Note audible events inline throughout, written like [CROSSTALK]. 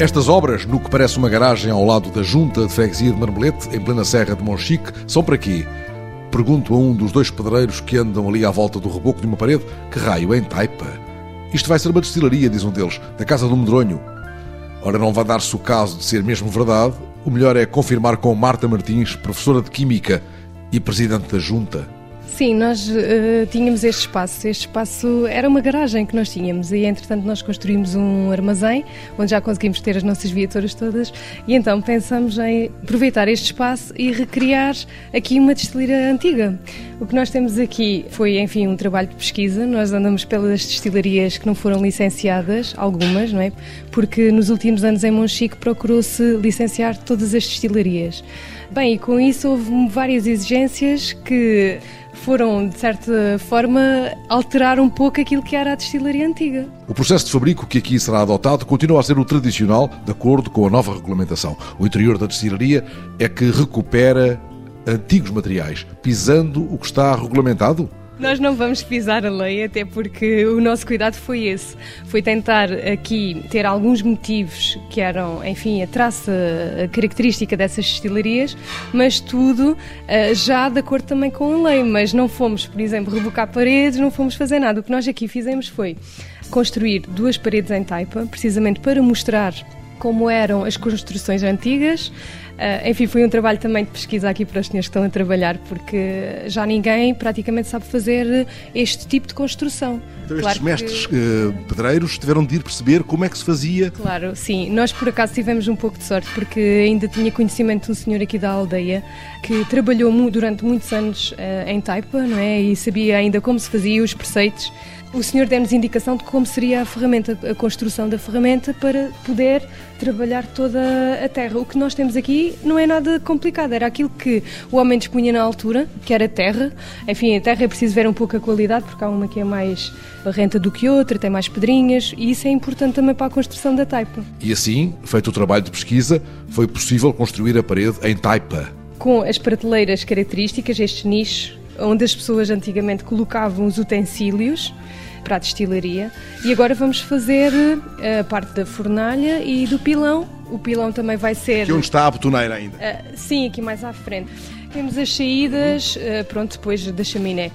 Estas obras, no que parece uma garagem ao lado da Junta de Freguesia de Marmelete, em plena Serra de Monchique, são para quê? Pergunto a um dos dois pedreiros que andam ali à volta do reboco de uma parede, que raio é em taipa? Isto vai ser uma destilaria, diz um deles, da Casa do Medronho. Ora, não vai dar-se o caso de ser mesmo verdade, o melhor é confirmar com Marta Martins, professora de Química e presidente da Junta. Sim, nós uh, tínhamos este espaço. Este espaço era uma garagem que nós tínhamos e, entretanto, nós construímos um armazém onde já conseguimos ter as nossas viaturas todas e então pensamos em aproveitar este espaço e recriar aqui uma destileira antiga. O que nós temos aqui foi, enfim, um trabalho de pesquisa. Nós andamos pelas destilarias que não foram licenciadas, algumas, não é? Porque nos últimos anos em Monchique procurou-se licenciar todas as destilarias. Bem, e com isso houve várias exigências que foram, de certa forma, alterar um pouco aquilo que era a destilaria antiga. O processo de fabrico que aqui será adotado continua a ser o tradicional, de acordo com a nova regulamentação. O interior da destilaria é que recupera antigos materiais, pisando o que está regulamentado? Nós não vamos pisar a lei, até porque o nosso cuidado foi esse. Foi tentar aqui ter alguns motivos que eram, enfim, a traça a característica dessas destilarias, mas tudo uh, já de acordo também com a lei. Mas não fomos, por exemplo, rebocar paredes, não fomos fazer nada. O que nós aqui fizemos foi construir duas paredes em taipa, precisamente para mostrar como eram as construções antigas. Uh, enfim, foi um trabalho também de pesquisa aqui para os senhores que estão a trabalhar, porque já ninguém praticamente sabe fazer este tipo de construção. Então, claro estes mestres que... uh, pedreiros tiveram de ir perceber como é que se fazia. Claro, sim. Nós, por acaso, tivemos um pouco de sorte, porque ainda tinha conhecimento de um senhor aqui da aldeia que trabalhou durante muitos anos uh, em Taipa, não é? E sabia ainda como se fazia os preceitos o senhor deu-nos indicação de como seria a ferramenta, a construção da ferramenta para poder trabalhar toda a terra. O que nós temos aqui não é nada complicado, era aquilo que o homem dispunha na altura, que era terra. Enfim, a terra é preciso ver um pouco a qualidade, porque há uma que é mais barrenta do que outra, tem mais pedrinhas, e isso é importante também para a construção da taipa. E assim, feito o trabalho de pesquisa, foi possível construir a parede em taipa. Com as prateleiras características, estes nichos onde as pessoas antigamente colocavam os utensílios para a destilaria. E agora vamos fazer eh, a parte da fornalha e do pilão. O pilão também vai ser. Que onde está a botoneira ainda? Uh, sim, aqui mais à frente. Temos as saídas, uh, pronto, depois da chaminé.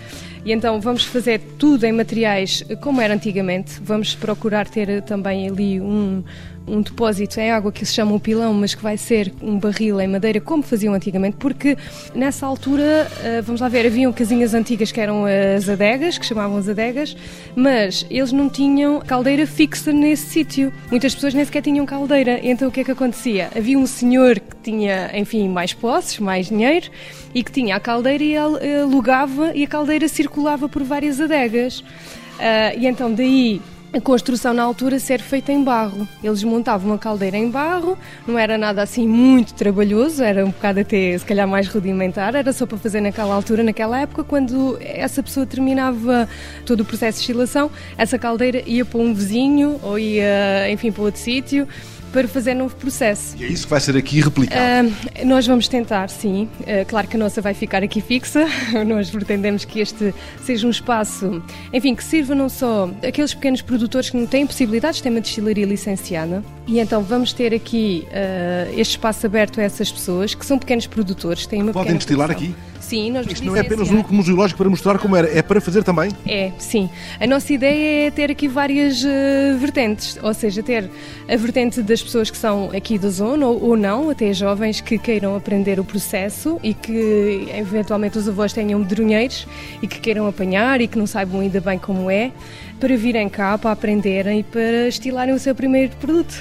E então vamos fazer tudo em materiais como era antigamente. Vamos procurar ter também ali um, um depósito em água que se chama um pilão, mas que vai ser um barril em madeira, como faziam antigamente, porque nessa altura, eh, vamos lá ver, haviam casinhas antigas que eram as adegas, que chamavam as adegas, mas eles não tinham caldeira fixa nesse sítio. Muitas pessoas nem sequer tinham caldeira. Então o que é que acontecia? Havia um senhor que tinha, enfim, mais posses, mais dinheiro, e que tinha a caldeira e ele alugava e a caldeira circulava por várias adegas. Uh, e então daí a construção na altura ser feita em barro. Eles montavam uma caldeira em barro, não era nada assim muito trabalhoso, era um bocado até se calhar mais rudimentar, era só para fazer naquela altura, naquela época, quando essa pessoa terminava todo o processo de destilação, essa caldeira ia para um vizinho ou ia, enfim, para outro sítio para fazer novo processo. E é isso que vai ser aqui replicado? Uh, nós vamos tentar, sim. Uh, claro que a nossa vai ficar aqui fixa. [LAUGHS] nós pretendemos que este seja um espaço, enfim, que sirva não só aqueles pequenos produtores que não têm possibilidades de ter uma destilaria licenciada. E então vamos ter aqui uh, este espaço aberto a essas pessoas que são pequenos produtores, têm uma Podem destilar produção. aqui? Sim, nós Isto não é apenas um núcleo museológico para mostrar como era, é para fazer também? É, sim. A nossa ideia é ter aqui várias uh, vertentes, ou seja, ter a vertente das pessoas que são aqui da zona ou, ou, não, até jovens que queiram aprender o processo e que eventualmente os avós tenham medronheiros e que queiram apanhar e que não saibam ainda bem como é, para virem cá, para aprenderem e para estilarem o seu primeiro produto.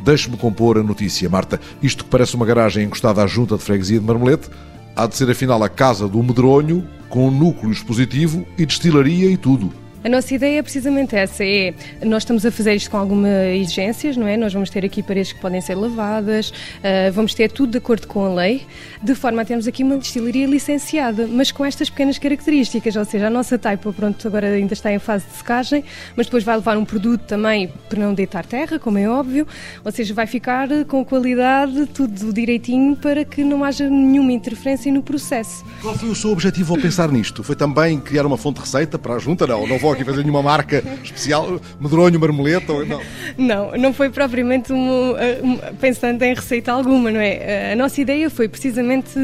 Deixe-me compor a notícia, Marta. Isto que parece uma garagem encostada à junta de freguesia de Marmelete há de ser afinal a casa do medronho, com núcleo expositivo e destilaria e tudo. A nossa ideia é precisamente essa, é nós estamos a fazer isto com algumas exigências, não é? Nós vamos ter aqui paredes que podem ser lavadas, uh, vamos ter tudo de acordo com a lei, de forma a termos aqui uma destilaria licenciada, mas com estas pequenas características, ou seja, a nossa taipa, pronto, agora ainda está em fase de secagem, mas depois vai levar um produto também para não deitar terra, como é óbvio, ou seja, vai ficar com qualidade, tudo direitinho, para que não haja nenhuma interferência no processo. Qual foi o seu objetivo ao pensar nisto? Foi também criar uma fonte de receita para a junta? Não, não vou aqui a fazer nenhuma marca especial, medronho, marmeleta não? Não, não foi propriamente um, pensando em receita alguma, não é? A nossa ideia foi precisamente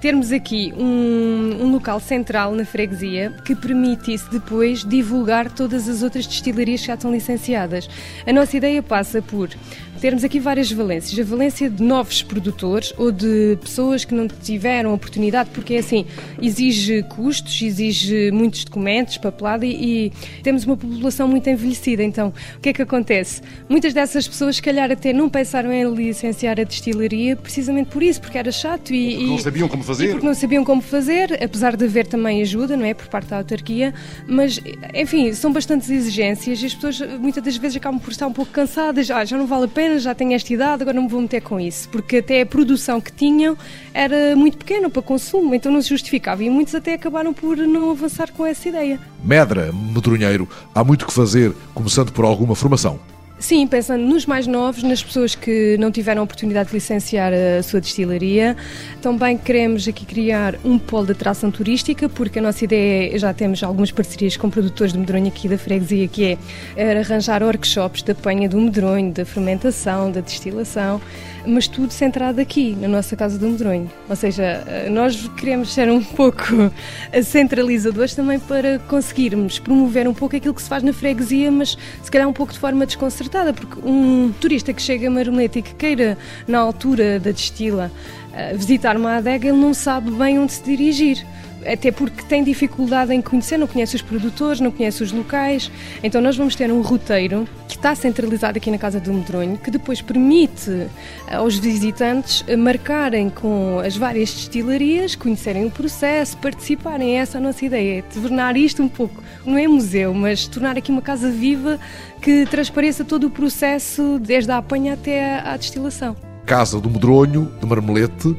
termos aqui um, um local central na freguesia que permitisse depois divulgar todas as outras destilarias que já estão licenciadas. A nossa ideia passa por termos aqui várias valências. A valência de novos produtores ou de pessoas que não tiveram oportunidade, porque é assim, exige custos, exige muitos documentos, papelada e, e temos uma população muito envelhecida. Então, o que é que acontece? Muitas dessas pessoas, se calhar, até não pensaram em licenciar a destilaria precisamente por isso, porque era chato e. Porque não sabiam como fazer. porque não sabiam como fazer, apesar de haver também ajuda, não é? Por parte da autarquia, mas, enfim, são bastantes exigências e as pessoas muitas das vezes acabam por estar um pouco cansadas, ah, já não vale a pena já tenho esta idade, agora não me vou meter com isso. Porque até a produção que tinham era muito pequena para consumo, então não se justificava. E muitos até acabaram por não avançar com essa ideia. Medra, medronheiro, há muito que fazer, começando por alguma formação. Sim, pensando nos mais novos, nas pessoas que não tiveram oportunidade de licenciar a sua destilaria. Também queremos aqui criar um polo de atração turística, porque a nossa ideia é, já temos algumas parcerias com produtores de medronho aqui da freguesia, que é arranjar workshops de apanha do medronho, da fermentação, da destilação mas tudo centrado aqui, na nossa Casa do Medronho. Ou seja, eh, nós queremos ser um pouco [LAUGHS] centralizadores também para conseguirmos promover um pouco aquilo que se faz na freguesia, mas se calhar um pouco de forma desconcertada, porque um turista que chega a Marmelete e que queira, na altura da destila, eh, visitar uma adega, ele não sabe bem onde se dirigir até porque tem dificuldade em conhecer, não conhece os produtores, não conhece os locais. Então nós vamos ter um roteiro que está centralizado aqui na Casa do Medronho, que depois permite eh, aos visitantes eh, marcarem com as várias destilarias, conhecerem o processo, participarem. Essa é a nossa ideia, é tornar isto um pouco, não é museu, mas tornar aqui uma casa viva que transpareça todo o processo, desde a apanha até à destilação. Casa do Medronho, de Marmelete,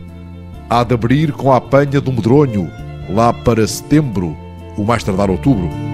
há de abrir com a apanha do Medronho, lá para setembro, o mais tardar outubro.